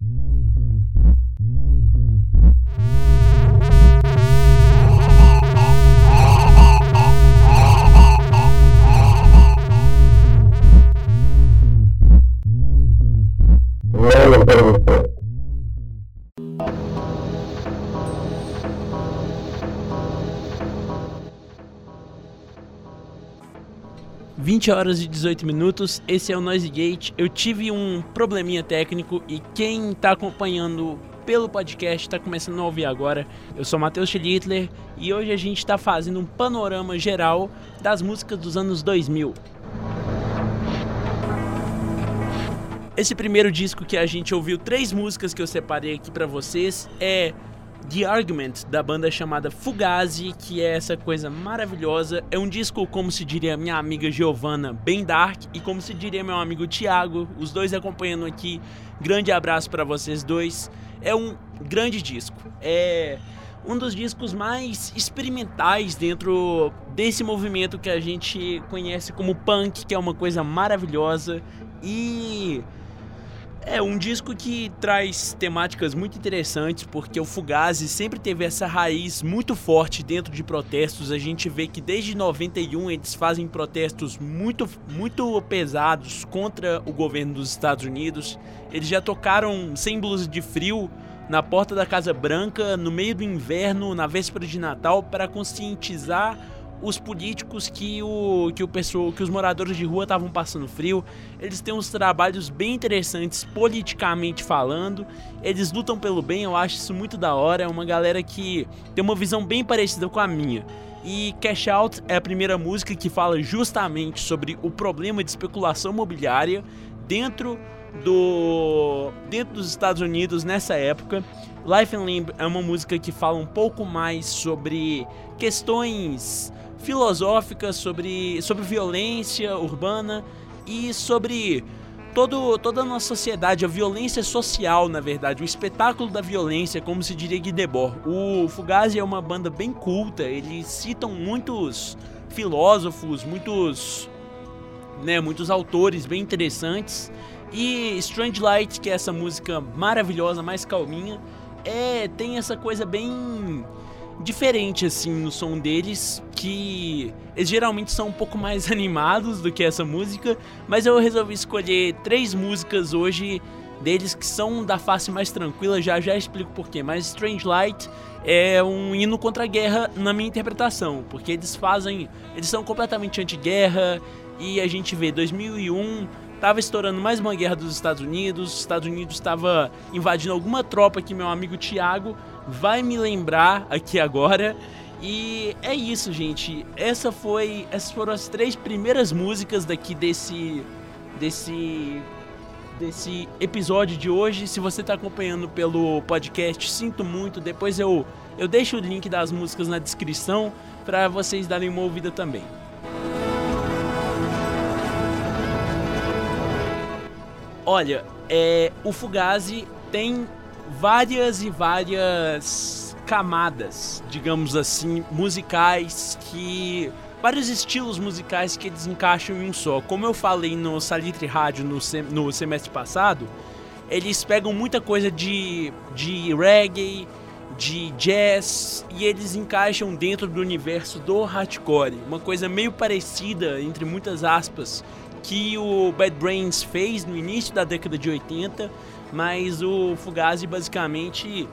No. 20 horas e 18 minutos, esse é o Noise Gate. Eu tive um probleminha técnico e quem está acompanhando pelo podcast está começando a ouvir agora. Eu sou Matheus Schlittler e hoje a gente está fazendo um panorama geral das músicas dos anos 2000. Esse primeiro disco que a gente ouviu, três músicas que eu separei aqui para vocês, é The Argument, da banda chamada Fugazi, que é essa coisa maravilhosa. É um disco, como se diria minha amiga Giovanna, bem dark, e como se diria meu amigo Thiago, os dois acompanhando aqui. Grande abraço para vocês dois. É um grande disco. É um dos discos mais experimentais dentro desse movimento que a gente conhece como punk, que é uma coisa maravilhosa. E é um disco que traz temáticas muito interessantes, porque o Fugazi sempre teve essa raiz muito forte dentro de protestos. A gente vê que desde 91 eles fazem protestos muito, muito pesados contra o governo dos Estados Unidos. Eles já tocaram símbolos de frio na porta da Casa Branca no meio do inverno, na véspera de Natal, para conscientizar os políticos que o que o pessoal, que os moradores de rua estavam passando frio. Eles têm uns trabalhos bem interessantes politicamente falando. Eles lutam pelo bem, eu acho isso muito da hora. É uma galera que tem uma visão bem parecida com a minha. E Cash Out é a primeira música que fala justamente sobre o problema de especulação imobiliária dentro do dentro dos Estados Unidos nessa época. Life and Limb é uma música que fala um pouco mais sobre questões filosóficas sobre, sobre violência urbana e sobre todo, toda a nossa sociedade, a violência social, na verdade, o espetáculo da violência, como se diria Guy Debord. O Fugazi é uma banda bem culta, eles citam muitos filósofos, muitos, né, muitos autores bem interessantes. E Strange Light, que é essa música maravilhosa, mais calminha, é tem essa coisa bem diferente assim no som deles, que eles geralmente são um pouco mais animados do que essa música, mas eu resolvi escolher três músicas hoje deles que são da face mais tranquila, já já explico porquê, mas Strange Light é um hino contra a guerra na minha interpretação, porque eles fazem, eles são completamente anti-guerra e a gente vê 2001 Tava estourando mais uma guerra dos Estados Unidos, os Estados Unidos estava invadindo alguma tropa que meu amigo Thiago vai me lembrar aqui agora. E é isso, gente. Essa foi, essas foram as três primeiras músicas daqui desse desse desse episódio de hoje. Se você está acompanhando pelo podcast, sinto muito. Depois eu eu deixo o link das músicas na descrição para vocês darem uma ouvida também. Olha, é, o Fugazi tem várias e várias camadas, digamos assim, musicais que vários estilos musicais que eles encaixam em um só. Como eu falei no Salitre Rádio no, sem, no semestre passado, eles pegam muita coisa de, de reggae, de jazz e eles encaixam dentro do universo do hardcore, uma coisa meio parecida entre muitas aspas que o Bad Brains fez no início da década de 80, mas o Fugazi basicamente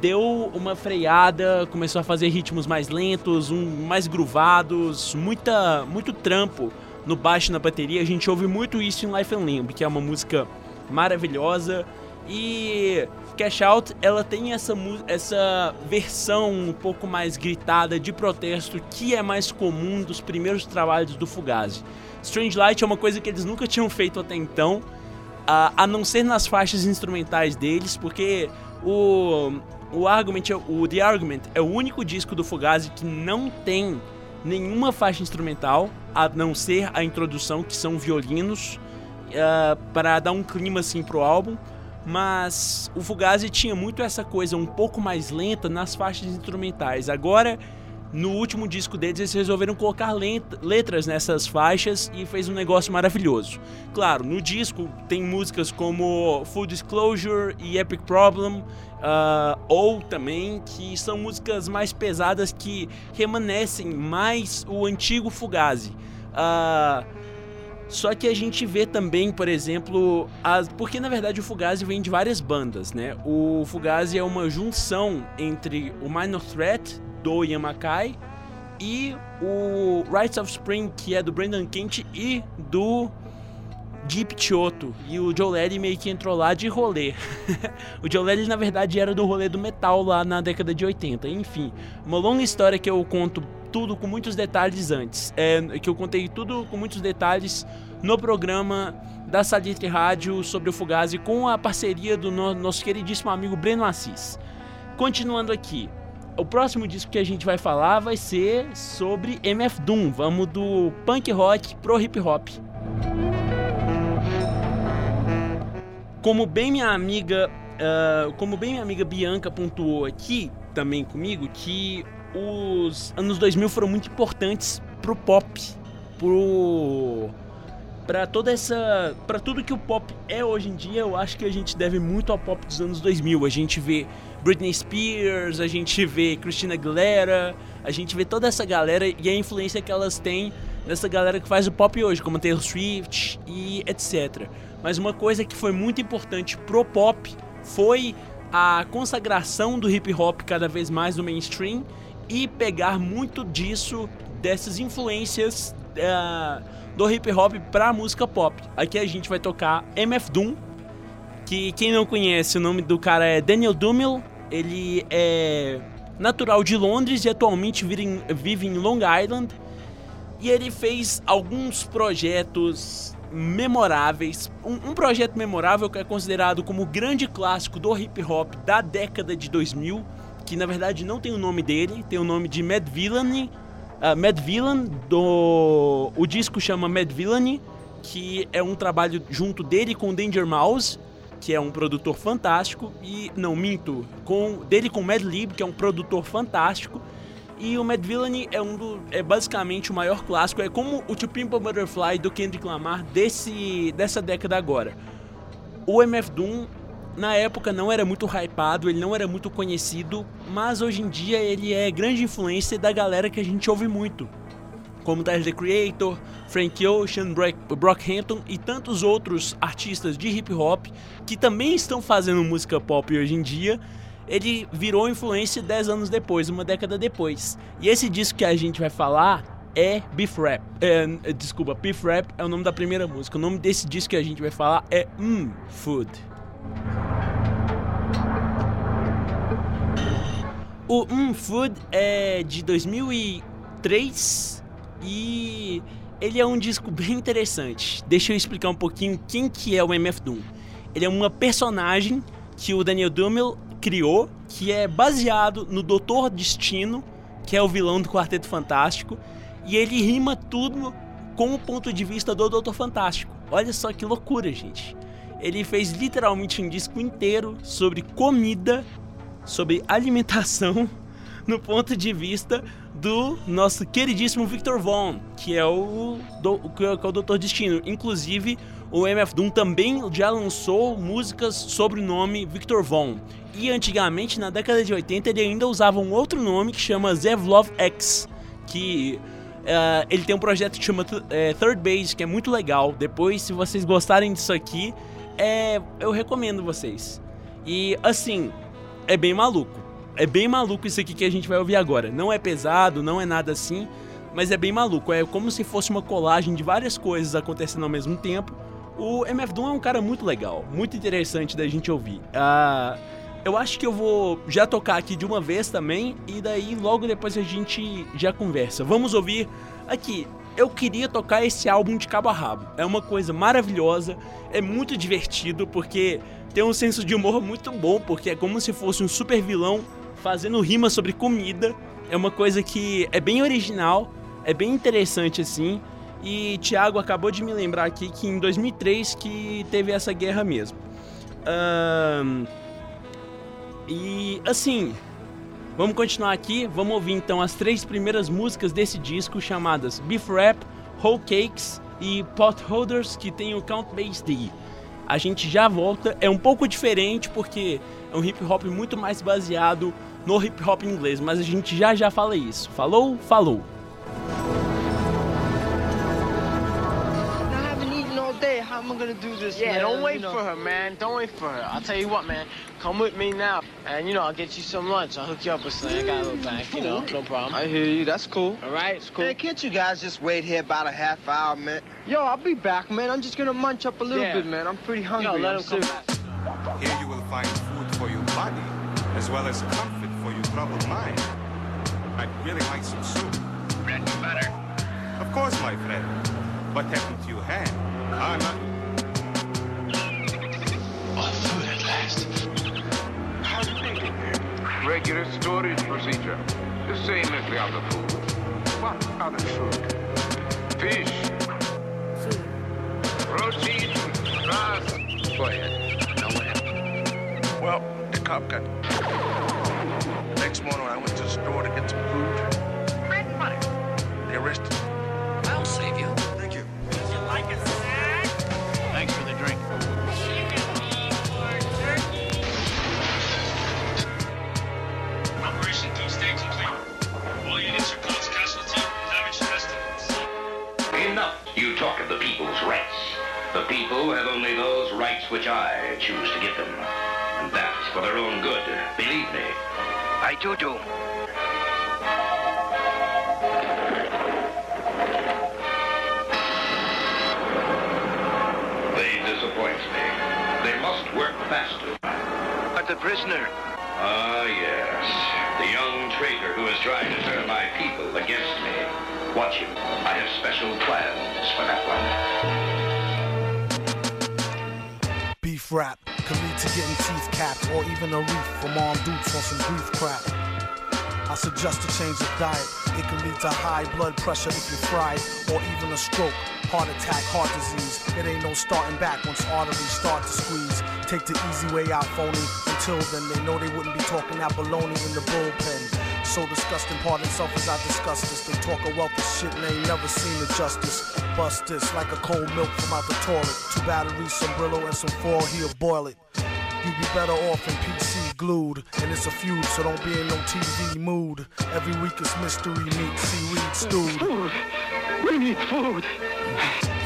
deu uma freada, começou a fazer ritmos mais lentos, um, mais groovados, muita, muito trampo no baixo na bateria. A gente ouve muito isso em Life and Limb, que é uma música maravilhosa. E Cash Out, ela tem essa, essa versão um pouco mais gritada de protesto que é mais comum dos primeiros trabalhos do Fugazi. Strange Light é uma coisa que eles nunca tinham feito até então, a, não ser nas faixas instrumentais deles, porque o, o, Argument, o The Argument é o único disco do Fugazi que não tem nenhuma faixa instrumental, a não ser a introdução, que são violinos, uh, para dar um clima assim pro álbum. Mas o Fugazi tinha muito essa coisa um pouco mais lenta nas faixas instrumentais. Agora no último disco deles eles resolveram colocar letras nessas faixas e fez um negócio maravilhoso. Claro, no disco tem músicas como Full Disclosure e Epic Problem, uh, ou também que são músicas mais pesadas que remanescem mais o antigo Fugazi. Uh, só que a gente vê também, por exemplo, as... porque na verdade o Fugazi vem de várias bandas, né? O Fugazi é uma junção entre o Minor Threat do Yamakai e o Rites of Spring, que é do Brendan Kent e do Deep Chioto. E o Joe Leddy meio que entrou lá de rolê. o Joe Leddy, na verdade, era do rolê do metal lá na década de 80. Enfim, uma longa história que eu conto tudo com muitos detalhes antes. É, que eu contei tudo com muitos detalhes no programa da Salitre Rádio sobre o Fugazi com a parceria do no, nosso queridíssimo amigo Breno Assis. Continuando aqui, o próximo disco que a gente vai falar vai ser sobre MF Doom. Vamos do punk rock pro hip hop. Como bem minha amiga, uh, como bem minha amiga Bianca pontuou aqui também comigo, que os anos 2000 foram muito importantes pro pop, pro para toda essa, para tudo que o pop é hoje em dia, eu acho que a gente deve muito ao pop dos anos 2000. A gente vê Britney Spears, a gente vê Christina Aguilera, a gente vê toda essa galera e a influência que elas têm nessa galera que faz o pop hoje, como Taylor Swift e etc. Mas uma coisa que foi muito importante pro pop foi a consagração do hip hop cada vez mais no mainstream e pegar muito disso, dessas influências uh, do hip hop pra música pop. Aqui a gente vai tocar MF Doom, que quem não conhece, o nome do cara é Daniel Dumel, ele é natural de Londres e atualmente vive em Long Island. E ele fez alguns projetos memoráveis. Um, um, projeto memorável que é considerado como o grande clássico do hip hop da década de 2000, que na verdade não tem o nome dele, tem o nome de Mad Villainy. Uh, Mad Villain, do... o disco chama Mad Villainy, que é um trabalho junto dele com Danger Mouse, que é um produtor fantástico, e não minto, com dele com Mad Lib, que é um produtor fantástico. E o Mad Villainy é um do, é basicamente o maior clássico, é como o To Pimp Butterfly do Kendrick Lamar desse dessa década agora. O MF Doom na época não era muito hypado, ele não era muito conhecido, mas hoje em dia ele é grande influência da galera que a gente ouve muito como Tyler The Creator, Frank Ocean, Brockhampton e tantos outros artistas de hip hop que também estão fazendo música pop hoje em dia. Ele virou influência 10 anos depois, uma década depois. E esse disco que a gente vai falar é Beef Rap. É, desculpa, Beef Rap é o nome da primeira música. O nome desse disco que a gente vai falar é Mmm Food. O Mmm Food é de 2003 e ele é um disco bem interessante. Deixa eu explicar um pouquinho quem que é o MF Doom. Ele é uma personagem que o Daniel Dummel criou, que é baseado no Doutor Destino, que é o vilão do Quarteto Fantástico, e ele rima tudo com o ponto de vista do Doutor Fantástico. Olha só que loucura, gente. Ele fez literalmente um disco inteiro sobre comida, sobre alimentação, no ponto de vista do nosso queridíssimo Victor Vaughn, que é o, do, que é o Doutor Destino. Inclusive, o MF Doom também já lançou músicas sobre o nome Victor Vaughn. E antigamente, na década de 80, ele ainda usava um outro nome que chama Zevlov X, que uh, ele tem um projeto que chama uh, Third Base, que é muito legal. Depois, se vocês gostarem disso aqui, é, eu recomendo vocês. E assim, é bem maluco é bem maluco isso aqui que a gente vai ouvir agora. Não é pesado, não é nada assim, mas é bem maluco. É como se fosse uma colagem de várias coisas acontecendo ao mesmo tempo. O MF Doom é um cara muito legal, muito interessante da gente ouvir. Uh, eu acho que eu vou já tocar aqui de uma vez também, e daí logo depois a gente já conversa. Vamos ouvir aqui. Eu queria tocar esse álbum de cabo a rabo. É uma coisa maravilhosa, é muito divertido, porque tem um senso de humor muito bom, porque é como se fosse um super vilão fazendo rima sobre comida. É uma coisa que é bem original, é bem interessante assim. E Thiago acabou de me lembrar aqui que em 2003 que teve essa guerra mesmo. Um, e assim, Vamos continuar aqui, vamos ouvir então as três primeiras músicas desse disco chamadas Beef Rap, Whole Cakes e Pot Holders, que tem o Count Bass D. A gente já volta, é um pouco diferente porque é um hip hop muito mais baseado no hip hop inglês, mas a gente já já fala isso. Falou? Falou! How am I gonna do this? Yeah, man? don't wait you know. for her, man. Don't wait for her. I'll tell you what, man. Come with me now, and you know I'll get you some lunch. I'll hook you up with something. I got a little back, you know, no problem. I hear you. That's cool. All right, it's cool. Man, can't you guys just wait here about a half hour, man? Yo, I'll be back, man. I'm just gonna munch up a little yeah. bit, man. I'm pretty hungry. Yo, let him come back. Here you will find food for your body, as well as comfort for your troubled mind. I'd really like some soup. Bread and butter. Of course, my friend. What happened to your hand? I'm not Regular storage procedure. The same as the other food. What other food? Fish. Food. Protein. Grass. Go ahead. Now what? Well, the cop got... Next morning I went to the store to get some food. Bread and butter. They arrested I'll people have only those rights which I choose to give them. And that's for their own good, believe me. I do do. They disappoint me. They must work faster. But the prisoner? Ah, yes. The young traitor who is trying to turn my people against me. Watch him. I have special plans for that one rap could lead to getting teeth capped or even a reef from armed dudes on some grief crap. I suggest a change of diet. It can lead to high blood pressure if you're fried, or even a stroke, heart attack, heart disease. It ain't no starting back once arteries start to squeeze. Take the easy way out, phony. Until then, they know they wouldn't be talking that baloney in the bullpen so disgusting. Pardon self as I discuss this. They talk a wealth of shit and ain't never seen the justice. Bust this like a cold milk from out the toilet. Two batteries, some Brillo, and some foil. He'll boil it. You'd be better off in PC glued. And it's a feud, so don't be in no TV mood. Every week it's mystery meat, seaweed stewed. Food. We need food.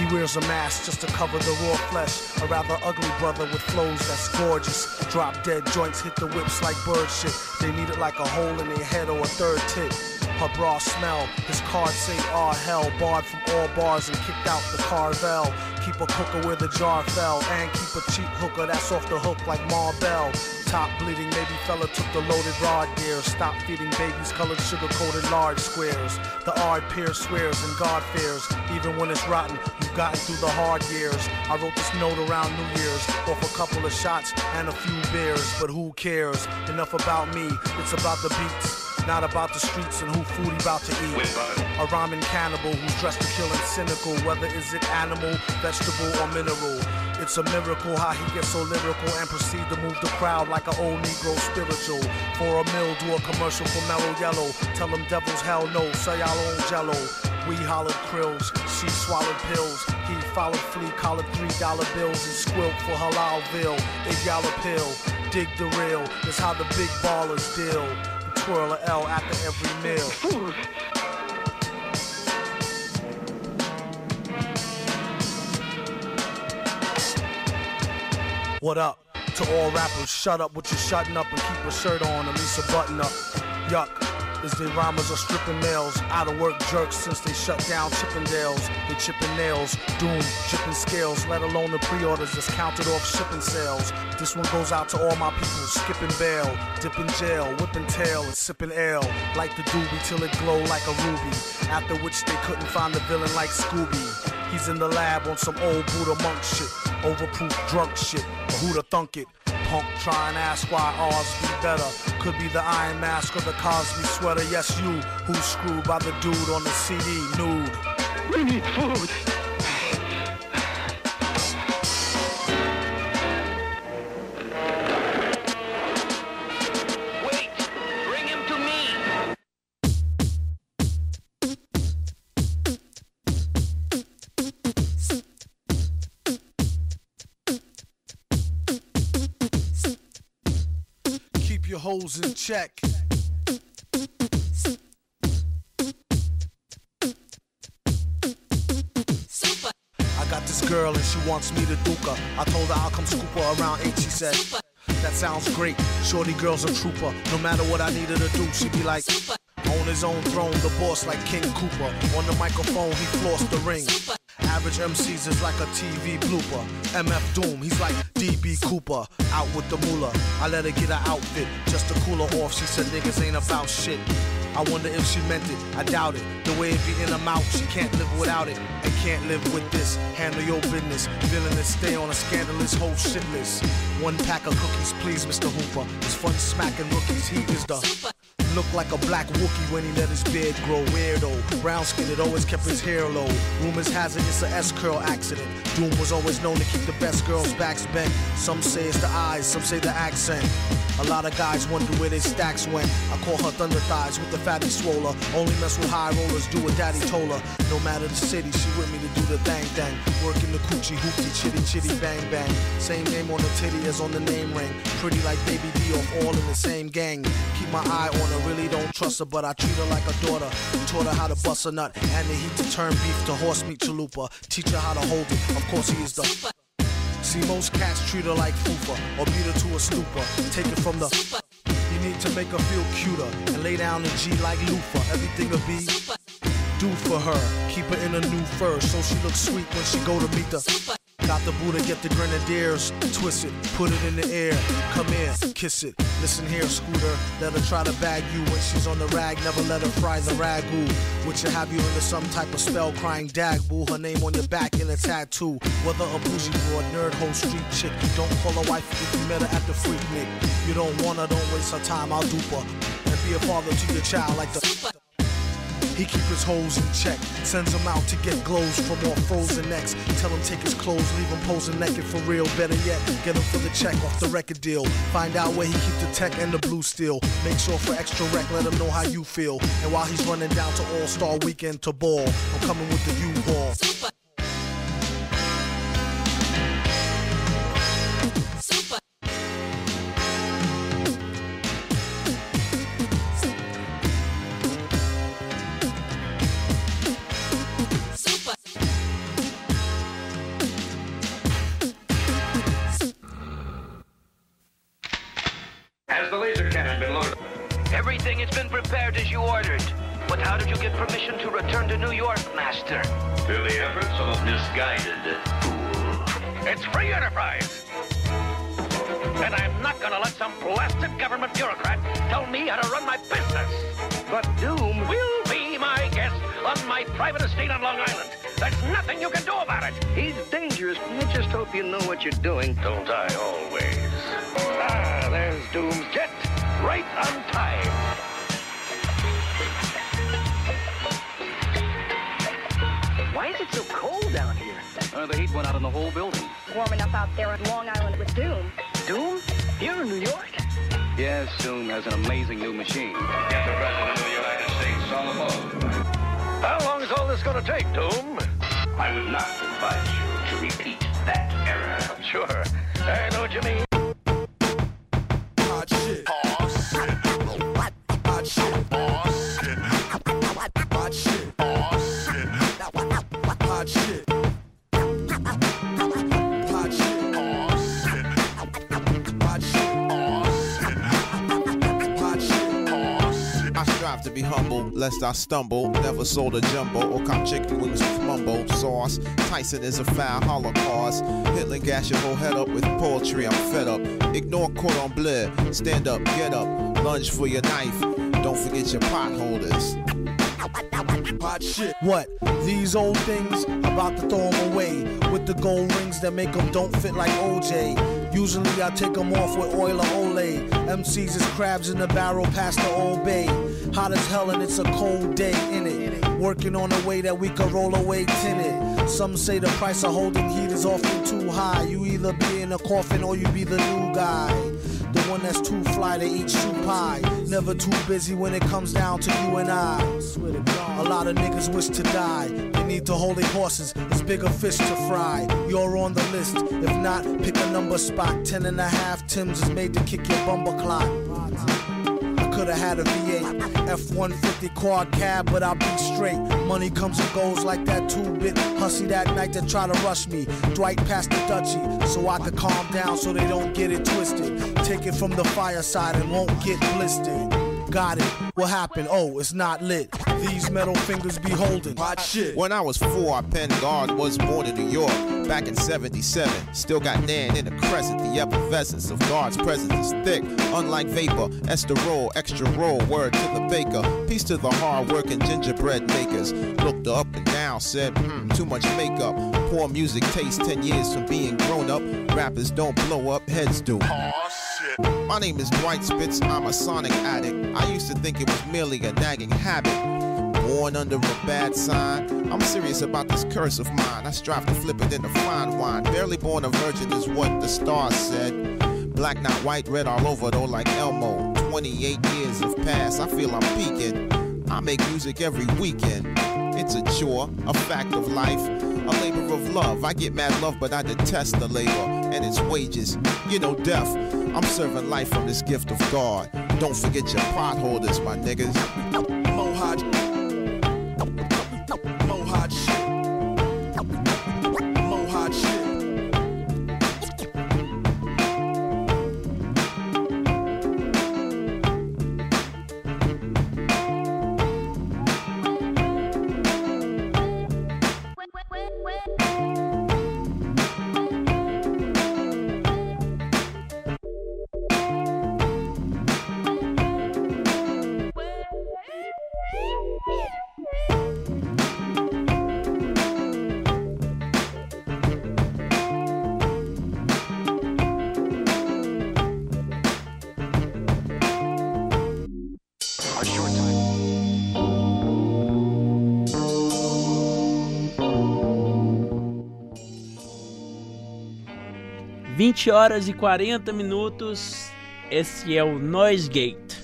He wears a mask just to cover the raw flesh. A rather ugly brother with flows that's gorgeous. Drop dead joints hit the whips like bird shit. They need it like a hole in their head or a third tit. Her bra smell, his cards say ah hell. Barred from all bars and kicked out the carvel. Keep a cooker where the jar fell. And keep a cheap hooker that's off the hook like Marbell top bleeding, maybe fella took the loaded rod gear. Stop feeding babies colored sugar coated large squares. The ard peer swears and God fears, even when it's rotten. You've gotten through the hard years. I wrote this note around New Year's, off a couple of shots and a few beers. But who cares? Enough about me, it's about the beats. Not about the streets and who food he about to eat. A rhyming cannibal who's dressed to kill and cynical, whether is it animal, vegetable, or mineral. It's a miracle how he gets so lyrical and proceed to move the crowd like an old Negro spiritual. For a mill, do a commercial for Mellow Yellow. Tell them devils hell no, say y'all own jello. We hollered krills, she swallowed pills. He followed flea, collared three dollar bills and squilt for Halalville. If y'all a pill, dig the real. It's how the big ballers deal. Twirl a L after every meal. What up? To all rappers, shut up with your shutting up and keep a shirt on, at least a button up. Yuck. Is the rhymers are stripping males, out of work jerks since they shut down Chippendales. They chipping nails, doom, chipping scales, let alone the pre-orders that's counted off shipping sales. This one goes out to all my people skipping bail, dipping jail, whipping tail and sipping ale. Like the doobie till it glow like a ruby. After which they couldn't find the villain like Scooby. He's in the lab on some old Buddha monk shit, overproof drunk shit. But who'da thunk it? Punk try and ask why ours be better. Could be the iron mask or the Cosby sweater. Yes, you who's screwed by the dude on the CD nude. We need food. Hoes in check. I got this girl and she wants me to duke her. I told her I'll come scoop her around 8, she said. That sounds great. Shorty girl's a trooper. No matter what I needed to do, she'd be like. On his own throne, the boss like King Cooper. On the microphone, he flossed the ring. Average MCs is like a TV blooper. MF Doom, he's like DB Cooper. Out with the moolah. I let her get her outfit just to cool her off. She said niggas ain't about shit. I wonder if she meant it. I doubt it. The way it be in her mouth, she can't live without it. And can't live with this. Handle your business. Villainous, stay on a scandalous whole shit list. One pack of cookies, please, Mr. Hooper. It's fun smacking rookies. He is the Look like a black Wookie when he let his beard grow weirdo. Brown skinned, it always kept his hair low. Rumors has it it's a S curl accident. Doom was always known to keep the best girls' backs bent. Some say it's the eyes, some say the accent. A lot of guys wonder where their stacks went. I call her thunder thighs with the fatty swoller. Only mess with high rollers, do what daddy told her. No matter the city, she with me to do the thang thang. Working the coochie hoopty chitty chitty bang bang. Same name on the titty as on the name ring. Pretty like baby D all in the same gang. Keep my eye on her, really don't trust her, but I treat her like a daughter. Taught her how to bust a nut and the heat to turn beef to horse meat chalupa. Teach her how to hold it. Of course he is the See, most cats treat her like fufa or beat her to a stupor. Take it from the. You need to make her feel cuter and lay down the G like loofah. Everything will be do for her. Keep her in a new fur so she looks sweet when she go to meet the. Got the Buddha, get the grenadiers, twist it, put it in the air, come in, kiss it. Listen here, Scooter, let her try to bag you when she's on the rag, never let her fry the ragu. Which will have you under some type of spell crying dag boo. Her name on your back in a tattoo. Whether a bougie broad, nerd, hoe, street chick, you don't call her wife if you met her at the freak nick. You don't want her, don't waste her time, I'll dupe her. And be a father to your child like the. He keep his hoes in check, sends them out to get glows from all frozen necks. Tell him take his clothes, leave him posing naked for real. Better yet, get him for the check off the record deal. Find out where he keep the tech and the blue steel. Make sure for extra rec, let him know how you feel. And while he's running down to All Star Weekend to ball, I'm coming with the U-Haul. Everything has been prepared as you ordered. But how did you get permission to return to New York, Master? Through the efforts of a misguided fool. It's free enterprise. And I'm not gonna let some blasted government bureaucrat tell me how to run my business. But Doom will be my guest on my private estate on Long Island. There's nothing you can do about it. He's dangerous. I just hope you know what you're doing. Don't I always? Ah, there's Doom's jet. Right on time. Why is it so cold down here? Uh, the heat went out in the whole building. Warm enough out there on Long Island with Doom. Doom? Here in New York? Yes, Doom has an amazing new machine. Get the President of the United States on the phone. How long is all this gonna take, Doom? I would not advise you to repeat that error. Sure. I know what you mean. Humble, lest I stumble. Never sold a jumbo or cop chicken wings with mumbo sauce. Tyson is a foul holocaust. Hitler gas your whole head up with poetry. I'm fed up. Ignore cordon bleu. Stand up, get up. Lunge for your knife. Don't forget your pot holders. Hot shit. What? These old things? About to throw them away. With the gold rings that make them don't fit like OJ. Usually I take them off with oil or Olay. MCs is crabs in the barrel past the old bay. Hot as hell and it's a cold day in it. Working on a way that we can roll away tinted. Some say the price of holding heat is often too high. You either be in a coffin or you be the new guy. The one that's too fly to eat shoe pie. Never too busy when it comes down to you and I. A lot of niggas wish to die. They need to hold their horses. It's bigger fish to fry. You're on the list. If not, pick a number spot. Ten and a half Tim's is made to kick your bumper clock. I could've had a V8, F-150 quad cab, but I'll be straight. Money comes and goes like that two-bit hussy that night that try to rush me. Dwight passed the Dutchie, so I could calm down so they don't get it twisted. Take it from the fireside and won't get blistered. Got it. What happened? Oh, it's not lit. These metal fingers be holding. Hot shit. When I was four, I penned God was born in New York back in 77. Still got Nan in the crescent. The effervescence of God's presence is thick. Unlike vapor, esterol, extra roll, word to the baker. Peace to the hard working gingerbread makers. Looked up and down, said, hmm, too much makeup. Poor music taste 10 years from being grown up. Rappers don't blow up, heads do. My name is Dwight Spitz, I'm a sonic addict. I used to think it was merely a nagging habit. Born under a bad sign. I'm serious about this curse of mine. I strive to flip it into fine wine. Barely born a virgin is what the stars said. Black, not white, red all over though, like Elmo. 28 years have passed, I feel I'm peaking. I make music every weekend. It's a chore, a fact of life, a labor of love. I get mad love, but I detest the labor and its wages. You know, death. I'm serving life from this gift of God. Don't forget your pot holders, my niggas. 20 horas e 40 minutos. Esse é o Noise Gate.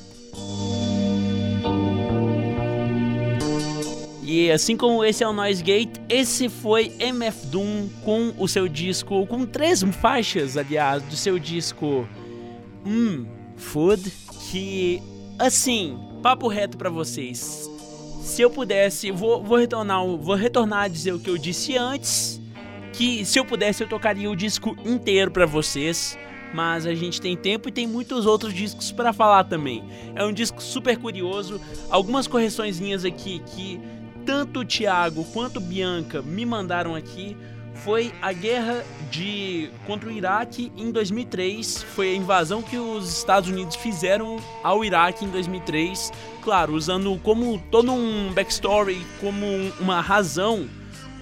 E assim como esse é o Noise Gate, esse foi MF Doom com o seu disco, com três faixas, aliás, do seu disco Hum, Food, que assim, papo reto pra vocês. Se eu pudesse, vou, vou retornar, vou retornar a dizer o que eu disse antes, que se eu pudesse eu tocaria o disco inteiro pra vocês, mas a gente tem tempo e tem muitos outros discos pra falar também. É um disco super curioso, algumas correçõezinhas aqui que tanto o Thiago quanto Bianca me mandaram aqui foi a guerra de contra o Iraque em 2003, foi a invasão que os Estados Unidos fizeram ao Iraque em 2003, claro, usando como todo um backstory, como uma razão,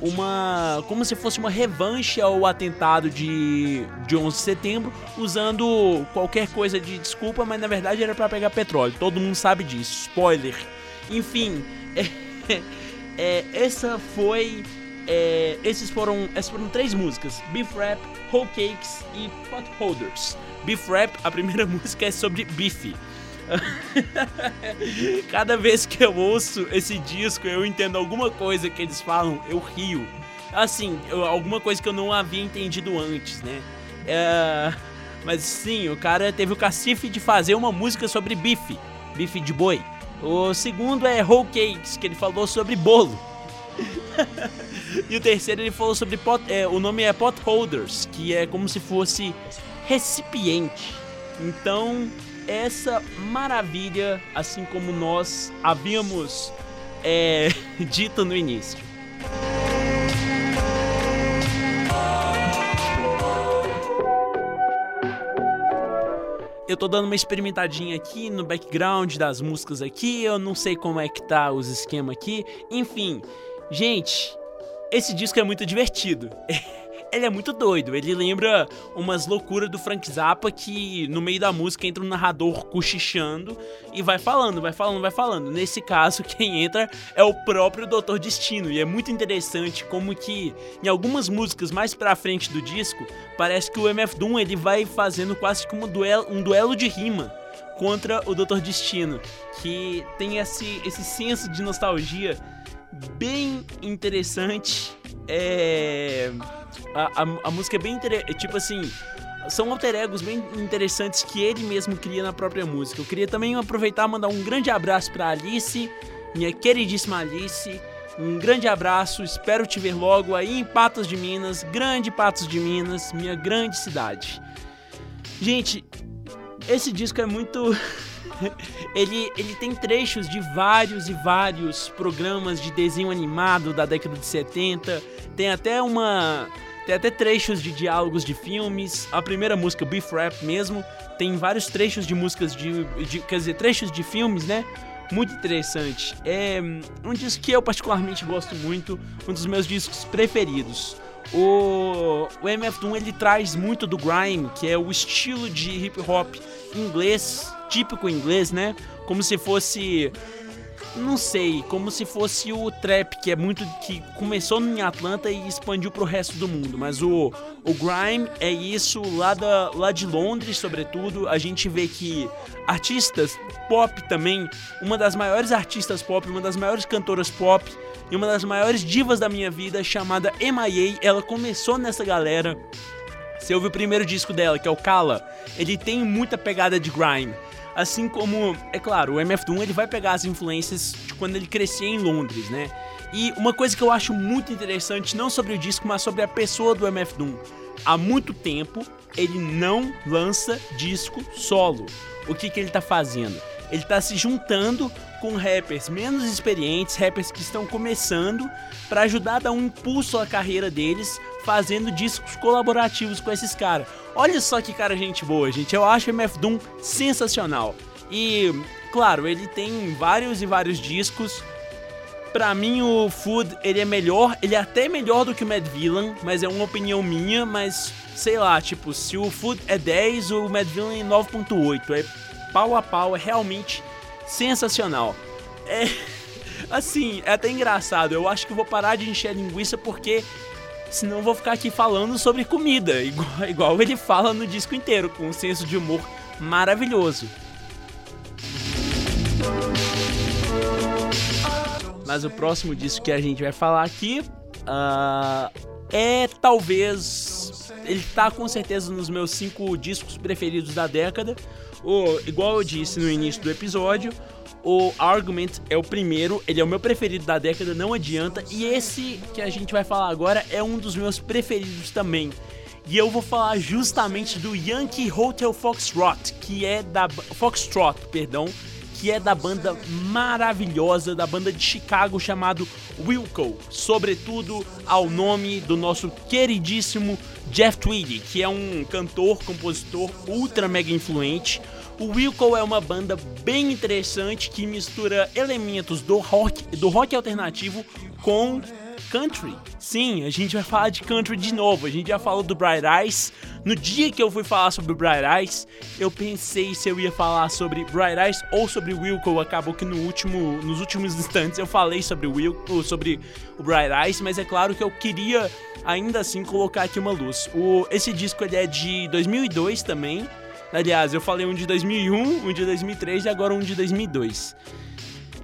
uma como se fosse uma revanche ao atentado de, de 11 de setembro, usando qualquer coisa de desculpa, mas na verdade era para pegar petróleo. Todo mundo sabe disso. Spoiler. Enfim, é, essa foi é, esses foram, essas foram três músicas: Beef Rap, Whole Cakes e Pot Holders. Beef Rap, a primeira música é sobre bife. Cada vez que eu ouço esse disco, eu entendo alguma coisa que eles falam, eu rio. Assim, eu, alguma coisa que eu não havia entendido antes, né? É, mas sim, o cara teve o cacife de fazer uma música sobre bife, bife de boi. O segundo é Whole Cakes, que ele falou sobre bolo. e o terceiro ele falou sobre pot, é, o nome é pot holders, que é como se fosse recipiente. Então, essa maravilha, assim como nós havíamos é, dito no início. Eu tô dando uma experimentadinha aqui no background das músicas aqui, eu não sei como é que tá os esquemas aqui. Enfim, gente, esse disco é muito divertido. ele é muito doido. Ele lembra umas loucuras do Frank Zappa que no meio da música entra um narrador cochichando e vai falando, vai falando, vai falando. Nesse caso, quem entra é o próprio Doutor Destino. E é muito interessante como que em algumas músicas mais pra frente do disco, parece que o MF Doom ele vai fazendo quase como um duelo, um duelo de rima contra o Doutor Destino, que tem esse, esse senso de nostalgia bem interessante. É. A, a, a música é bem interessante. Tipo assim. São alter egos bem interessantes que ele mesmo cria na própria música. Eu queria também aproveitar e mandar um grande abraço para Alice, minha queridíssima Alice. Um grande abraço, espero te ver logo aí em Patos de Minas, grande Patos de Minas, minha grande cidade. Gente, esse disco é muito ele, ele tem trechos de vários e vários programas de desenho animado da década de 70. Tem até uma. Tem até trechos de diálogos de filmes. A primeira música, Beef Rap mesmo, tem vários trechos de músicas de, de. Quer dizer, trechos de filmes, né? Muito interessante. É um disco que eu particularmente gosto muito, um dos meus discos preferidos. O, o MF Doom ele traz muito do grime, que é o estilo de hip hop inglês típico inglês, né? Como se fosse não sei, como se fosse o trap, que é muito que começou em Atlanta e expandiu pro resto do mundo, mas o o grime é isso lá da lá de Londres, sobretudo, a gente vê que artistas pop também, uma das maiores artistas pop, uma das maiores cantoras pop e uma das maiores divas da minha vida, chamada MIA, ela começou nessa galera. Você ouve o primeiro disco dela, que é o Kala, ele tem muita pegada de grime. Assim como, é claro, o MF Doom ele vai pegar as influências de quando ele crescia em Londres, né? E uma coisa que eu acho muito interessante, não sobre o disco, mas sobre a pessoa do MF Doom. Há muito tempo ele não lança disco solo. O que, que ele tá fazendo? Ele tá se juntando com rappers menos experientes, rappers que estão começando, para ajudar a dar um impulso à carreira deles, fazendo discos colaborativos com esses caras. Olha só que cara gente boa, gente. Eu acho MF Doom sensacional. E, claro, ele tem vários e vários discos. Pra mim, o Food, ele é melhor. Ele é até melhor do que o Mad Villain, mas é uma opinião minha. Mas, sei lá, tipo, se o Food é 10, o Mad Villain é 9.8. É pau a pau, é realmente sensacional. É... Assim, é até engraçado. Eu acho que vou parar de encher linguiça porque senão vou ficar aqui falando sobre comida, igual, igual ele fala no disco inteiro, com um senso de humor maravilhoso. Mas o próximo disco que a gente vai falar aqui uh, é talvez. Ele tá com certeza nos meus cinco discos preferidos da década. O, igual eu disse no início do episódio, o Argument é o primeiro, ele é o meu preferido da década, não adianta. E esse que a gente vai falar agora é um dos meus preferidos também. E eu vou falar justamente do Yankee Hotel Foxtrot, que é da Foxtrot, perdão, que é da banda maravilhosa da banda de Chicago chamado Wilco, sobretudo ao nome do nosso queridíssimo Jeff Tweedy, que é um cantor, compositor ultra mega influente. O Wilco é uma banda bem interessante que mistura elementos do rock, do rock alternativo com country. Sim, a gente vai falar de country de novo. A gente já falou do Bright Eyes. No dia que eu fui falar sobre o Bright Eyes, eu pensei se eu ia falar sobre Bright Eyes ou sobre Wilco. Acabou que no último, nos últimos instantes eu falei sobre o Wilco, sobre o Bright Eyes, mas é claro que eu queria ainda assim colocar aqui uma luz. O, esse disco ele é de 2002 também. Aliás, eu falei um de 2001, um de 2003 e agora um de 2002.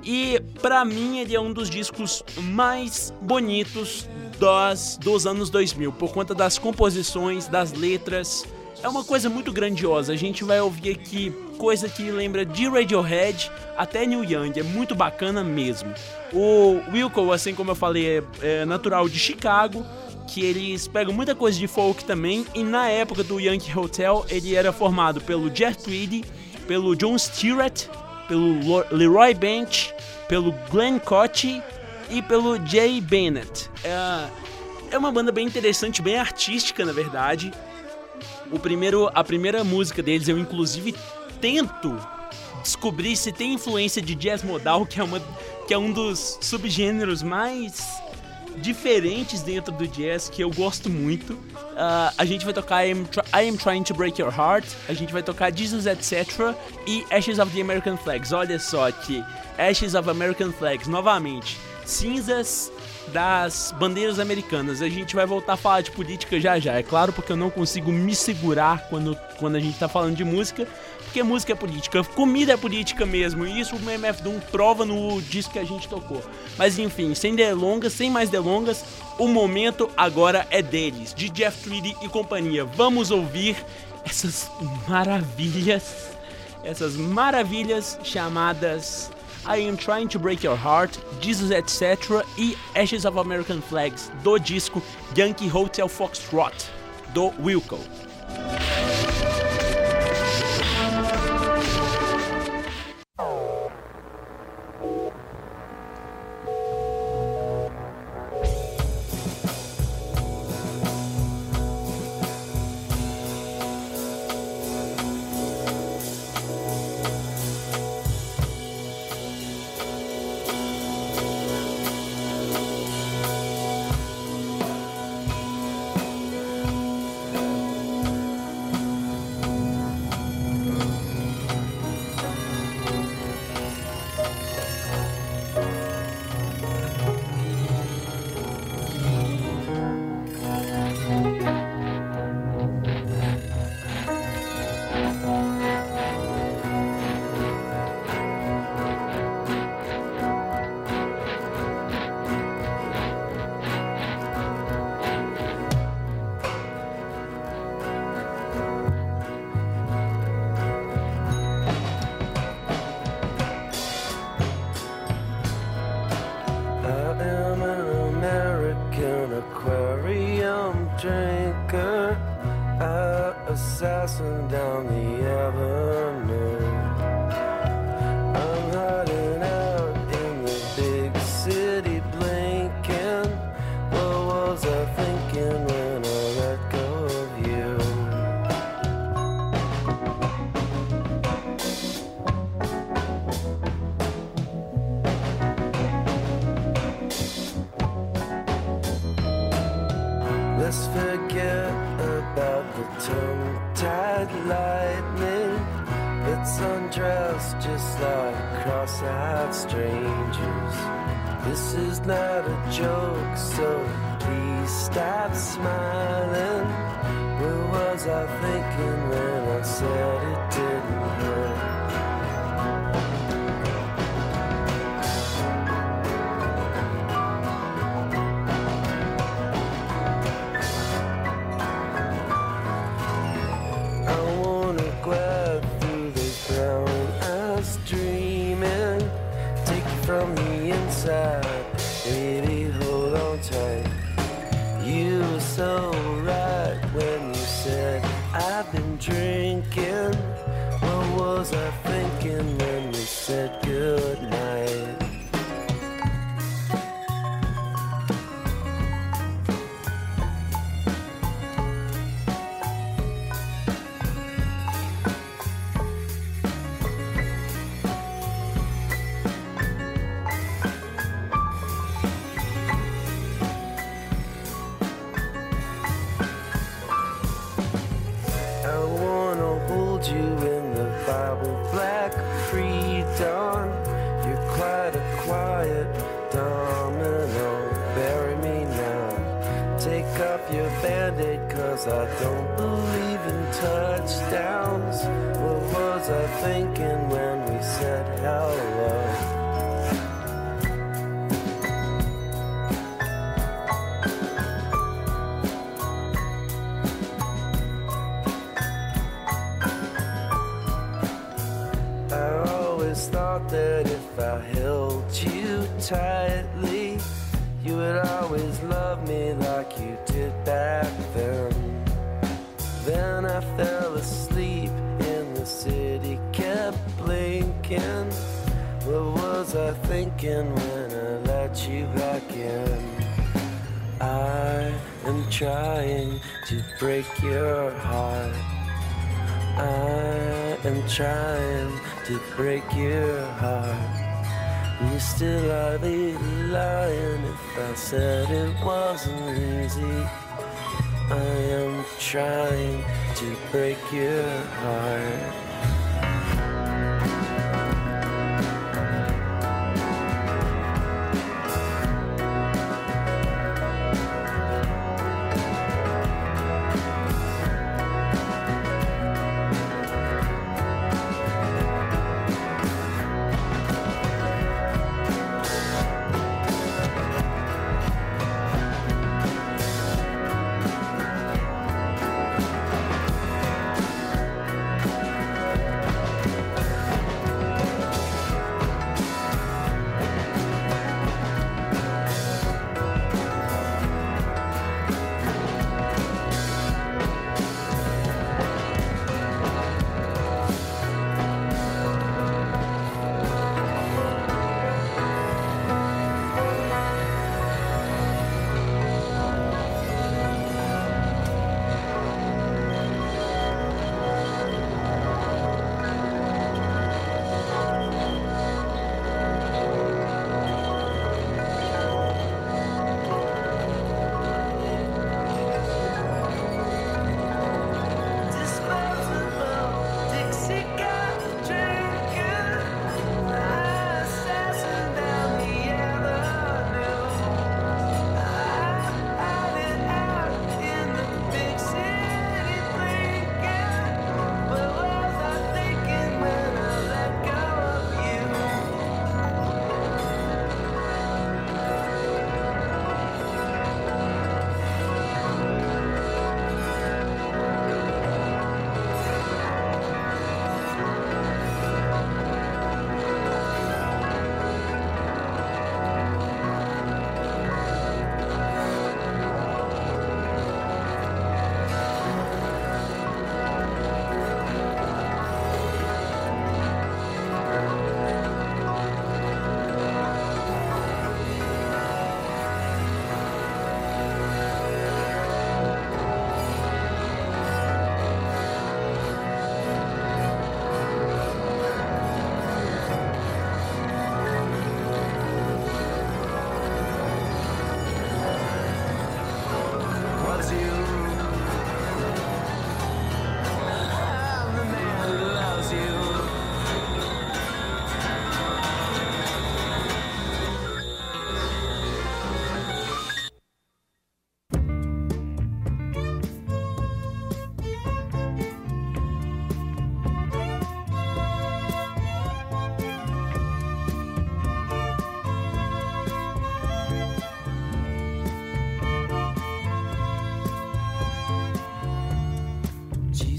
E para mim ele é um dos discos mais bonitos dos, dos anos 2000, por conta das composições, das letras. É uma coisa muito grandiosa. A gente vai ouvir aqui coisa que lembra de Radiohead até New Young. É muito bacana mesmo. O Wilco, assim como eu falei, é, é natural de Chicago que eles pegam muita coisa de folk também, e na época do Yankee Hotel ele era formado pelo Jeff Tweedy, pelo John Stewart, pelo Leroy Bench, pelo Glenn Cotti e pelo Jay Bennett. É, é uma banda bem interessante, bem artística na verdade. O primeiro, a primeira música deles eu inclusive tento descobrir se tem influência de jazz modal, que é, uma, que é um dos subgêneros mais diferentes dentro do jazz que eu gosto muito. Uh, a gente vai tocar I am, I am, Trying to Break Your Heart, a gente vai tocar Jesus Etc. e Ashes of the American Flags. Olha só aqui, Ashes of American Flags, novamente, cinzas das bandeiras americanas. A gente vai voltar a falar de política já já, é claro, porque eu não consigo me segurar quando, quando a gente tá falando de música, porque música é política, comida é política mesmo, e isso o MF Doom prova no disco que a gente tocou. Mas enfim, sem delongas, sem mais delongas, o momento agora é deles, de Jeff Tweedy e companhia. Vamos ouvir essas maravilhas, essas maravilhas chamadas I Am Trying to Break Your Heart, Jesus Etc. e Ashes of American Flags do disco Yankee Hotel Foxtrot do Wilco. words are thinking when we said hello. Trying to break your heart. You still are the lying if I said it wasn't easy. I am trying to break your heart.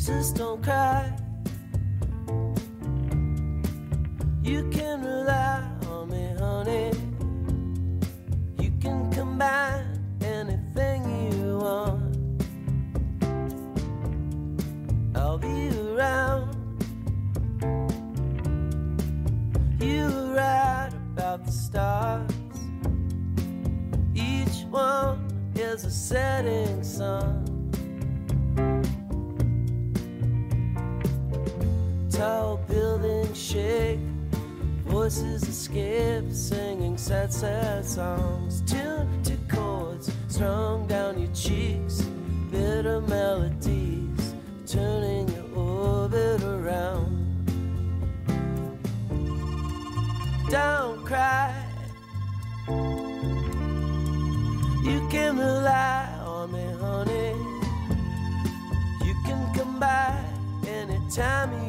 Jesus, don't cry. You can rely on me, honey. You can combine anything you want. I'll be around. You were right about the stars. Each one is a setting sun. Escape, singing sad, sad songs. Tuned to chords strung down your cheeks, bitter melodies, turning your orbit around. Don't cry. You can rely on me, honey. You can come by anytime you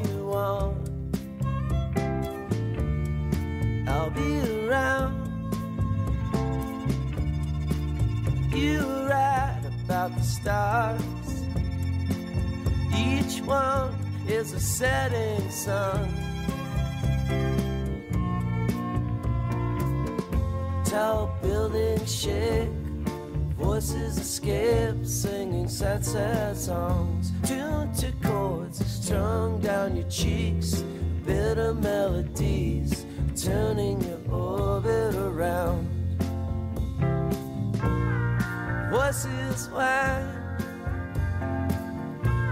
stars. Each one is a setting sun. Tall buildings shake, voices escape, singing sad, sad songs. Tuned to chords strung down your cheeks, bitter melodies, turning your orbit around. buses whine.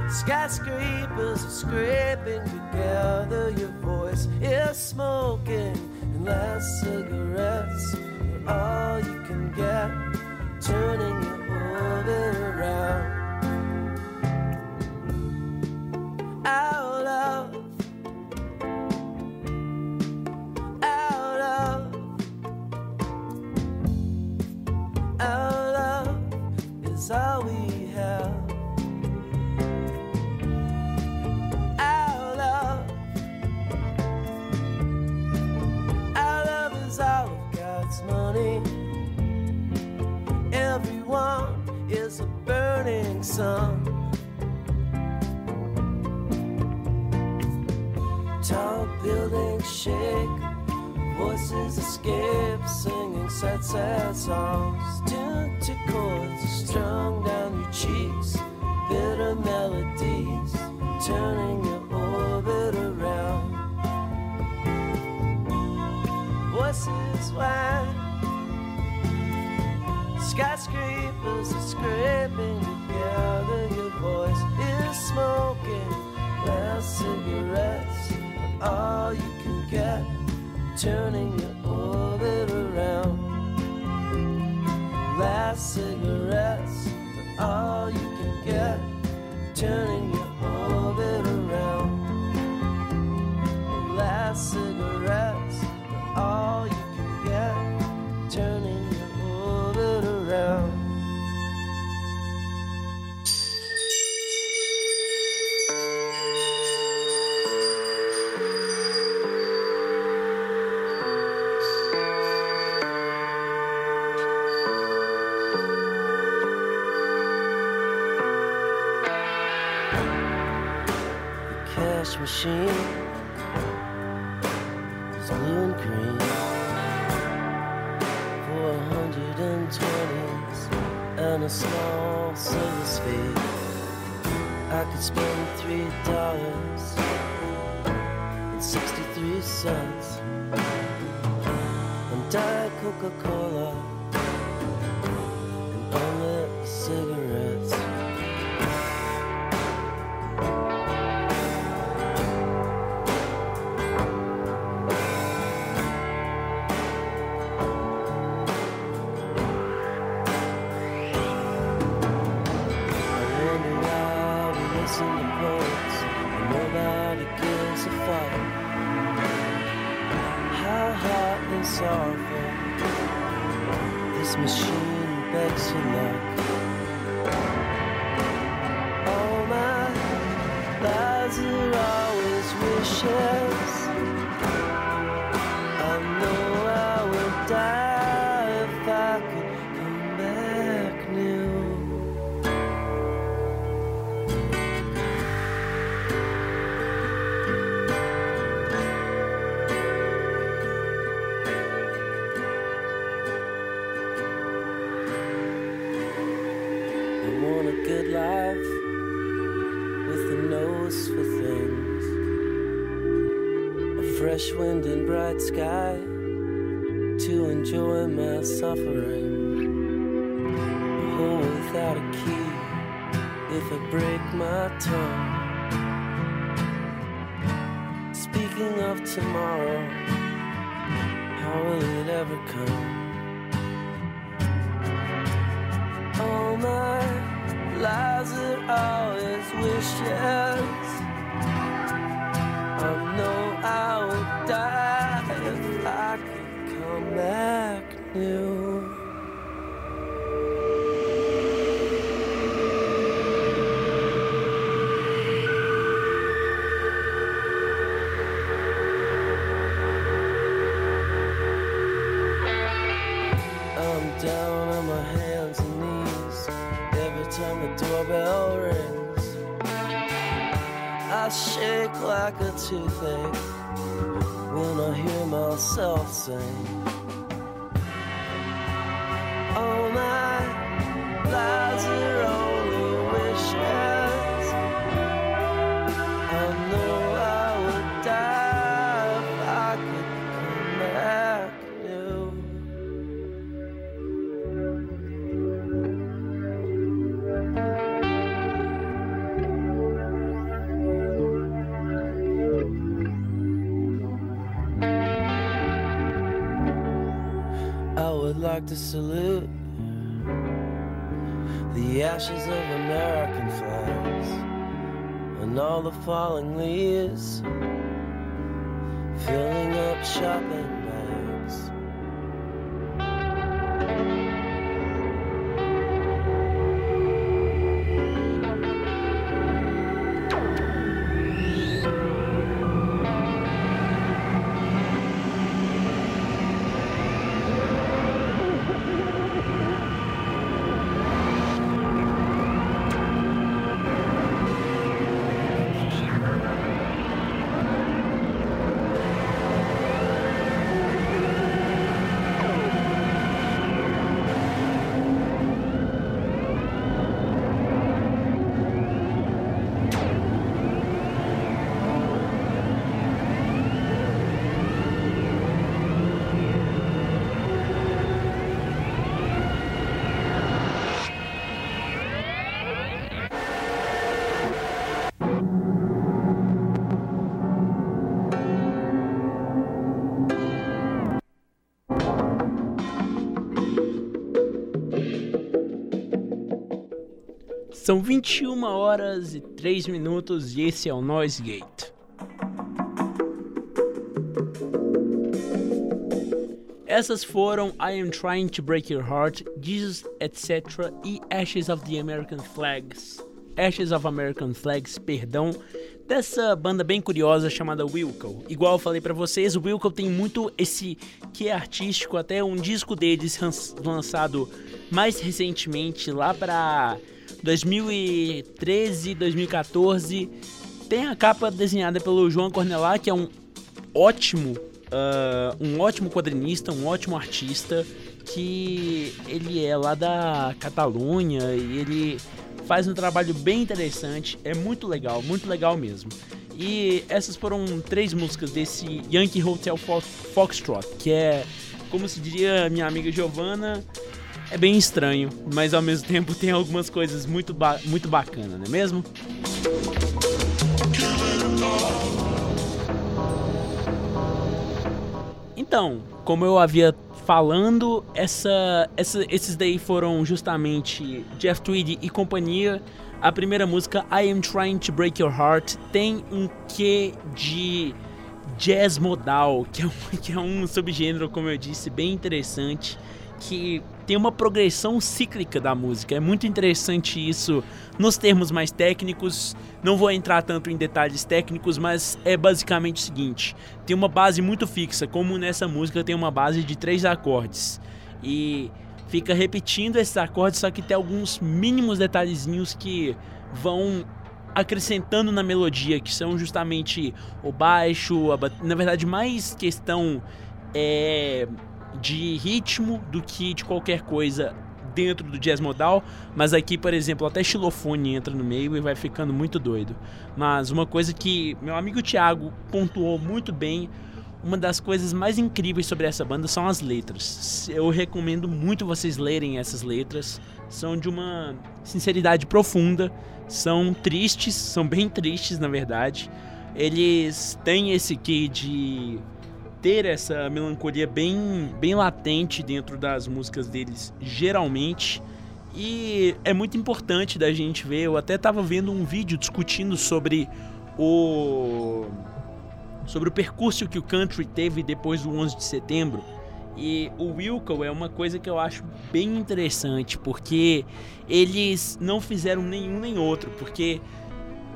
Skyscrapers are scraping together. Your voice is smoking, and last cigarettes are all you can get. Turning you over around. kinda small, so to. I could spend three dollars and sixty-three cents on Diet Coca-Cola. sky. To salute the ashes of American flags and all the falling leaves São 21 horas e 3 minutos e esse é o Noise Gate. Essas foram I Am Trying to Break Your Heart, Jesus, etc. e Ashes of the American Flags. Ashes of American Flags, perdão, dessa banda bem curiosa chamada Wilco. Igual eu falei para vocês, o Wilco tem muito esse que é artístico, até um disco deles lançado mais recentemente, lá para 2013, 2014. Tem a capa desenhada pelo João Cornelá, que é um ótimo, uh, um ótimo quadrinista, um ótimo artista, que ele é lá da Catalunha e ele faz um trabalho bem interessante, é muito legal, muito legal mesmo. E essas foram três músicas desse Yankee Hotel Foxtrot, que é, como se diria minha amiga Giovanna, é bem estranho, mas ao mesmo tempo tem algumas coisas muito, ba muito bacanas, não é mesmo? Então, como eu havia falando, essa, essa, esses daí foram justamente Jeff Tweedy e companhia. A primeira música, I Am Trying to Break Your Heart, tem um quê de jazz modal, que é um, que é um subgênero, como eu disse, bem interessante, que tem uma progressão cíclica da música. É muito interessante isso nos termos mais técnicos. Não vou entrar tanto em detalhes técnicos, mas é basicamente o seguinte: tem uma base muito fixa, como nessa música tem uma base de três acordes. E fica repetindo esses acordes, só que tem alguns mínimos detalhezinhos que vão acrescentando na melodia, que são justamente o baixo, a, na verdade mais questão é de ritmo do que de qualquer coisa dentro do jazz modal, mas aqui, por exemplo, até xilofone entra no meio e vai ficando muito doido. Mas uma coisa que meu amigo Thiago pontuou muito bem, uma das coisas mais incríveis sobre essa banda são as letras. Eu recomendo muito vocês lerem essas letras. São de uma sinceridade profunda, são tristes, são bem tristes na verdade. Eles têm esse quê de ter essa melancolia bem, bem latente dentro das músicas deles, geralmente. E é muito importante da gente ver. Eu até estava vendo um vídeo discutindo sobre o sobre o percurso que o country teve depois do 11 de setembro. E o Wilco é uma coisa que eu acho bem interessante, porque eles não fizeram nenhum nem outro, porque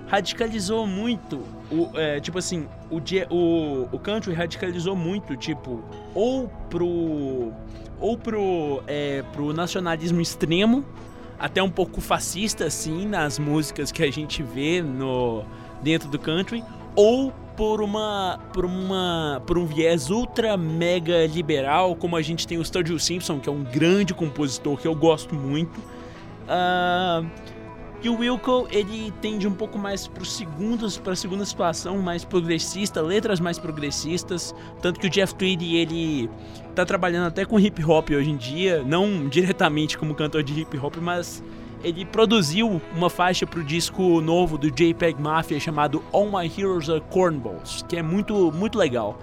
radicalizou muito o, é, tipo assim, o, o, o country radicalizou muito, tipo, ou pro. ou pro, é, pro nacionalismo extremo, até um pouco fascista, assim, nas músicas que a gente vê no, dentro do country, ou por uma por uma por um viés ultra mega liberal, como a gente tem o Sturgill Simpson, que é um grande compositor que eu gosto muito. Uh, e o Wilco, ele tende um pouco mais para segundos, para a segunda situação, mais progressista, letras mais progressistas, tanto que o Jeff Tweedy, ele tá trabalhando até com hip hop hoje em dia, não diretamente como cantor de hip hop, mas ele produziu uma faixa para o disco novo do JPEG Mafia chamado All My Heroes Are Cornballs, que é muito muito legal.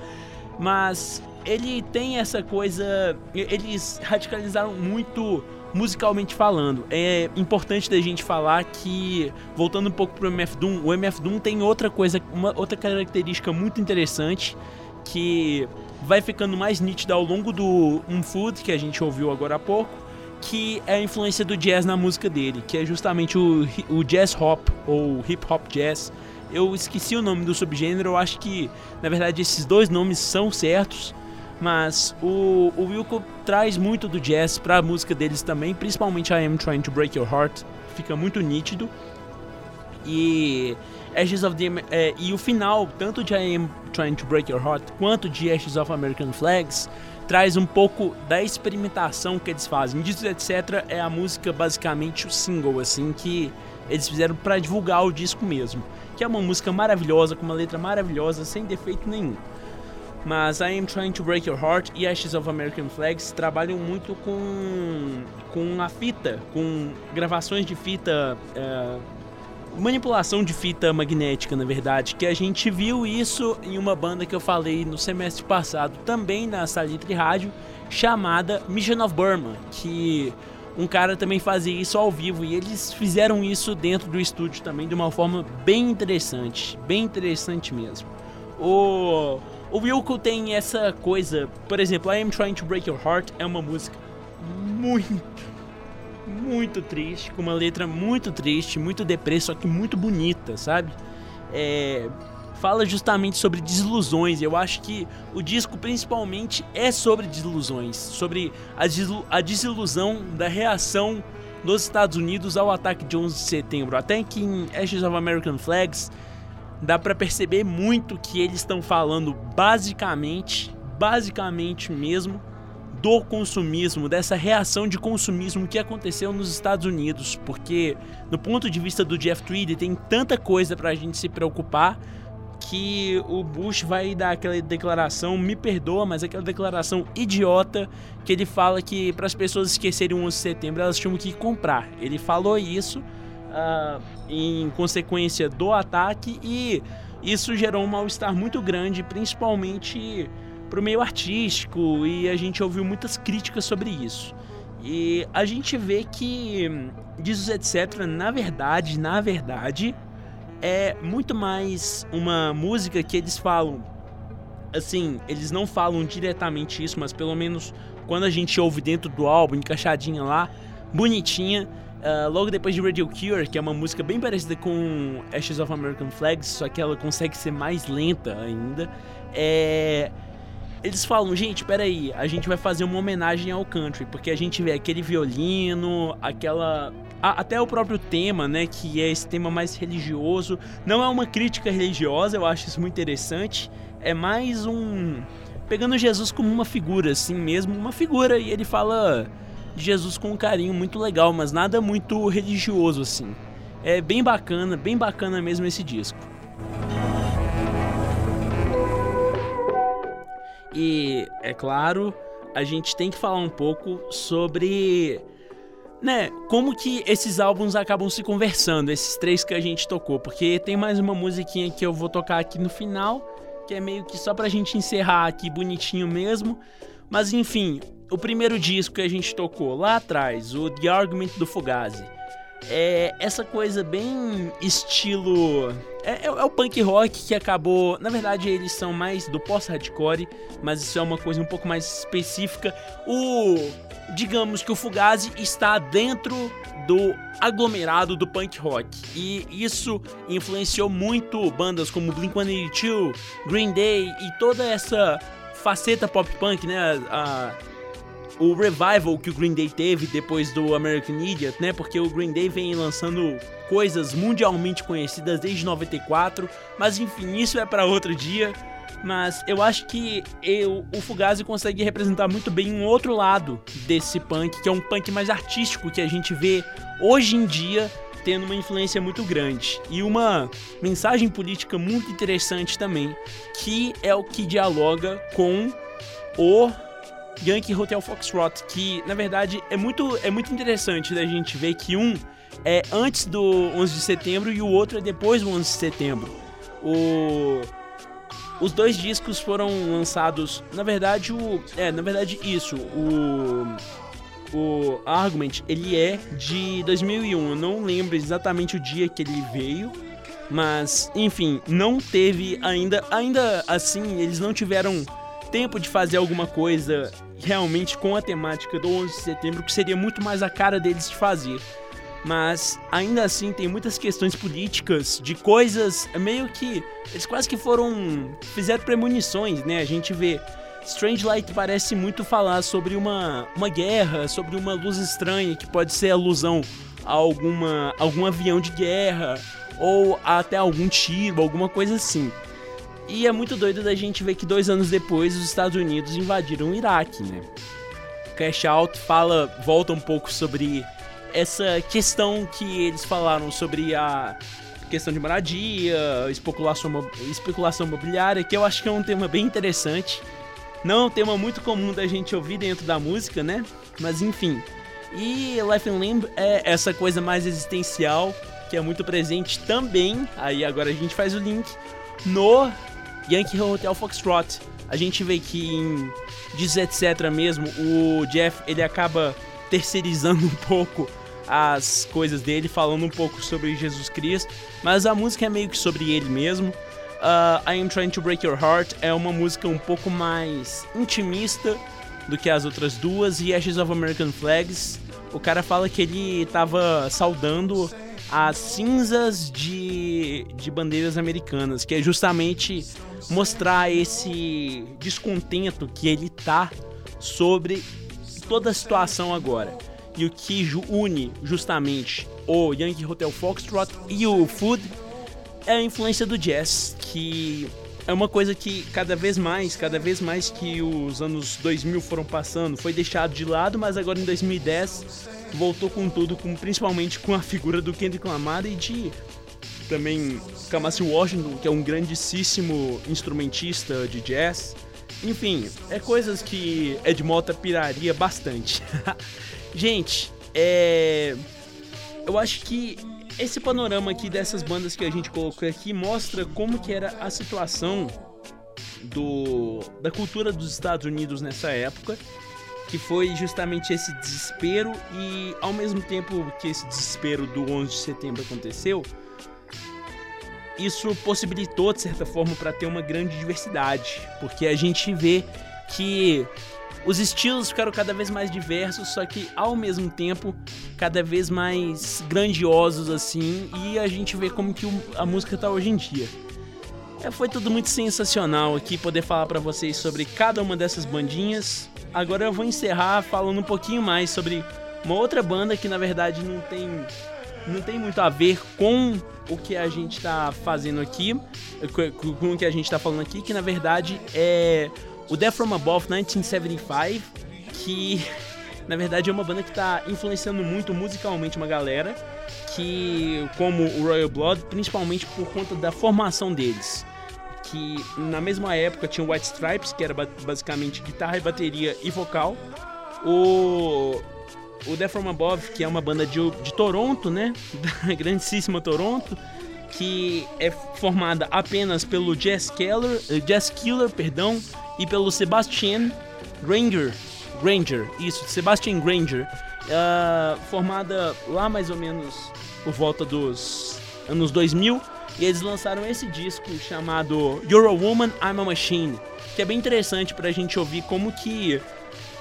Mas ele tem essa coisa. Eles radicalizaram muito musicalmente falando. É importante da gente falar que, voltando um pouco pro MF Doom, o MF Doom tem outra coisa, uma outra característica muito interessante que vai ficando mais nítida ao longo do Um Food, que a gente ouviu agora há pouco, que é a influência do jazz na música dele, que é justamente o, o jazz hop, ou hip hop jazz. Eu esqueci o nome do subgênero, eu acho que, na verdade, esses dois nomes são certos, mas o, o Wilco traz muito do jazz para a música deles também, principalmente I Am Trying to Break Your Heart, fica muito nítido. E Ashes of the é, e o final, tanto de I Am Trying to Break Your Heart quanto de Ashes of American Flags, traz um pouco da experimentação que eles fazem. Disso etc é a música basicamente o single assim que eles fizeram para divulgar o disco mesmo, que é uma música maravilhosa com uma letra maravilhosa sem defeito nenhum. Mas I Am Trying to Break Your Heart e Ashes of American Flags trabalham muito com, com a fita, com gravações de fita, é, manipulação de fita magnética, na verdade, que a gente viu isso em uma banda que eu falei no semestre passado, também na Salitre Rádio, chamada Mission of Burma, que um cara também fazia isso ao vivo e eles fizeram isso dentro do estúdio também de uma forma bem interessante, bem interessante mesmo. O o Wilco tem essa coisa, por exemplo, I Am Trying to Break Your Heart é uma música muito, muito triste, com uma letra muito triste, muito deprê, só que muito bonita, sabe? É, fala justamente sobre desilusões. Eu acho que o disco principalmente é sobre desilusões, sobre a, desilusão da reação dos Estados Unidos ao ataque de 11 de setembro. Até que em Ashes of American Flags dá para perceber muito que eles estão falando basicamente, basicamente mesmo, do consumismo, dessa reação de consumismo que aconteceu nos Estados Unidos, porque no ponto de vista do Jeff Tweedy tem tanta coisa para a gente se preocupar que o Bush vai dar aquela declaração, me perdoa, mas aquela declaração idiota que ele fala que para as pessoas esquecerem o 11 de setembro elas tinham que comprar. Ele falou isso uh, em consequência do ataque e isso gerou um mal-estar muito grande, principalmente para o meio artístico e a gente ouviu muitas críticas sobre isso. E a gente vê que Diz etc, na verdade, na verdade, é muito mais uma música que eles falam. Assim, eles não falam diretamente isso, mas pelo menos quando a gente ouve dentro do álbum, encaixadinha lá, bonitinha, Uh, logo depois de Radio Cure, que é uma música bem parecida com Ashes of American Flags, só que ela consegue ser mais lenta ainda. É... Eles falam, gente, peraí, a gente vai fazer uma homenagem ao country, porque a gente vê aquele violino, aquela. até o próprio tema, né? Que é esse tema mais religioso. Não é uma crítica religiosa, eu acho isso muito interessante. É mais um. Pegando Jesus como uma figura, assim mesmo, uma figura, e ele fala de Jesus com um carinho muito legal, mas nada muito religioso assim. É bem bacana, bem bacana mesmo esse disco. E é claro, a gente tem que falar um pouco sobre né, como que esses álbuns acabam se conversando, esses três que a gente tocou, porque tem mais uma musiquinha que eu vou tocar aqui no final, que é meio que só pra gente encerrar aqui bonitinho mesmo. Mas enfim, o primeiro disco que a gente tocou lá atrás, o The Argument do Fugazi, é essa coisa bem estilo. É, é, é, o punk rock que acabou. Na verdade, eles são mais do pós-hardcore, mas isso é uma coisa um pouco mais específica. O. Digamos que o Fugazi está dentro do aglomerado do punk rock. E isso influenciou muito bandas como Blink-182, Green Day e toda essa faceta pop punk, né? A, o revival que o Green Day teve depois do American Idiot, né? Porque o Green Day vem lançando coisas mundialmente conhecidas desde 94, mas enfim, isso é para outro dia. Mas eu acho que eu, o Fugazi consegue representar muito bem um outro lado desse punk, que é um punk mais artístico que a gente vê hoje em dia tendo uma influência muito grande e uma mensagem política muito interessante também, que é o que dialoga com o Yankee Hotel Foxtrot, que na verdade é muito, é muito interessante da gente ver que um é antes do 11 de setembro e o outro é depois do 11 de setembro. O os dois discos foram lançados, na verdade, o é, na verdade isso, o o Argument, ele é de 2001. Eu não lembro exatamente o dia que ele veio, mas enfim, não teve ainda, ainda assim, eles não tiveram tempo de fazer alguma coisa realmente com a temática do 11 de setembro, que seria muito mais a cara deles de fazer. Mas ainda assim tem muitas questões políticas de coisas meio que eles quase que foram fizeram premonições, né? A gente vê Strange Light parece muito falar sobre uma, uma guerra, sobre uma luz estranha que pode ser alusão a alguma algum avião de guerra ou até algum tiro, alguma coisa assim. E é muito doido da gente ver que dois anos depois os Estados Unidos invadiram o Iraque, né? Cash Out fala, volta um pouco sobre essa questão que eles falaram sobre a questão de moradia, especulação, especulação imobiliária, que eu acho que é um tema bem interessante. Não é um tema muito comum da gente ouvir dentro da música, né? Mas enfim. E Life in Limb é essa coisa mais existencial que é muito presente também. Aí agora a gente faz o link no Yankee Hotel Foxtrot. A gente vê que em Diz Etc mesmo, o Jeff ele acaba terceirizando um pouco as coisas dele, falando um pouco sobre Jesus Cristo, mas a música é meio que sobre ele mesmo. Uh, I Am Trying to Break Your Heart é uma música um pouco mais intimista do que as outras duas, e Ashes of American Flags, o cara fala que ele estava saudando as cinzas de, de bandeiras americanas, que é justamente mostrar esse descontento que ele tá sobre toda a situação agora. E o que une justamente o Yankee Hotel Foxtrot e o Food é a influência do jazz, que é uma coisa que cada vez mais, cada vez mais que os anos 2000 foram passando, foi deixado de lado, mas agora em 2010 voltou com tudo, com, principalmente com a figura do Kendrick Lamar e de também Kamasi Washington, que é um grandíssimo instrumentista de jazz. Enfim, é coisas que Ed Mota piraria bastante. Gente, é. Eu acho que esse panorama aqui dessas bandas que a gente colocou aqui mostra como que era a situação do da cultura dos Estados Unidos nessa época que foi justamente esse desespero e ao mesmo tempo que esse desespero do 11 de setembro aconteceu, isso possibilitou de certa forma para ter uma grande diversidade, porque a gente vê que os estilos ficaram cada vez mais diversos, só que ao mesmo tempo cada vez mais grandiosos assim, e a gente vê como que a música tá hoje em dia. É, foi tudo muito sensacional aqui poder falar para vocês sobre cada uma dessas bandinhas. Agora eu vou encerrar falando um pouquinho mais sobre uma outra banda que na verdade não tem não tem muito a ver com o que a gente está fazendo aqui, com o que a gente está falando aqui, que na verdade é o Death From Above 1975, que na verdade é uma banda que está influenciando muito musicalmente uma galera, que como o Royal Blood, principalmente por conta da formação deles que na mesma época tinha o White Stripes, que era basicamente guitarra e bateria e vocal. O, o Death From Above, que é uma banda de, de Toronto, né? Da grandíssima Toronto, que é formada apenas pelo Jazz Killer, uh, Jazz Killer, perdão, e pelo Sebastian Granger. Granger, isso, Sebastian Granger. Uh, formada lá mais ou menos por volta dos anos 2000 e eles lançaram esse disco chamado You're a Woman, I'm a Machine, que é bem interessante pra gente ouvir como que,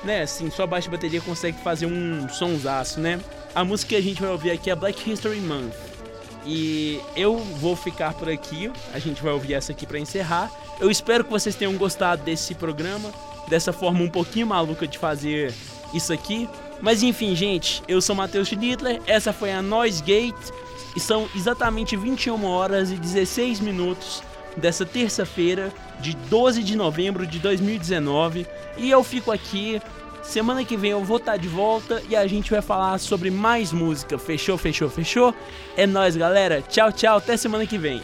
né, assim, sua baixa bateria consegue fazer um sonsaço, né? A música que a gente vai ouvir aqui é Black History Month. E eu vou ficar por aqui, a gente vai ouvir essa aqui para encerrar. Eu espero que vocês tenham gostado desse programa, dessa forma um pouquinho maluca de fazer isso aqui. Mas enfim, gente, eu sou Matheus Schlittler, essa foi a Noise Gate. E são exatamente 21 horas e 16 minutos dessa terça-feira, de 12 de novembro de 2019. E eu fico aqui. Semana que vem eu vou estar tá de volta e a gente vai falar sobre mais música. Fechou, fechou, fechou? É nóis, galera. Tchau, tchau. Até semana que vem.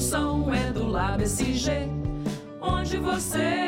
Produção é do Lab SG, onde você.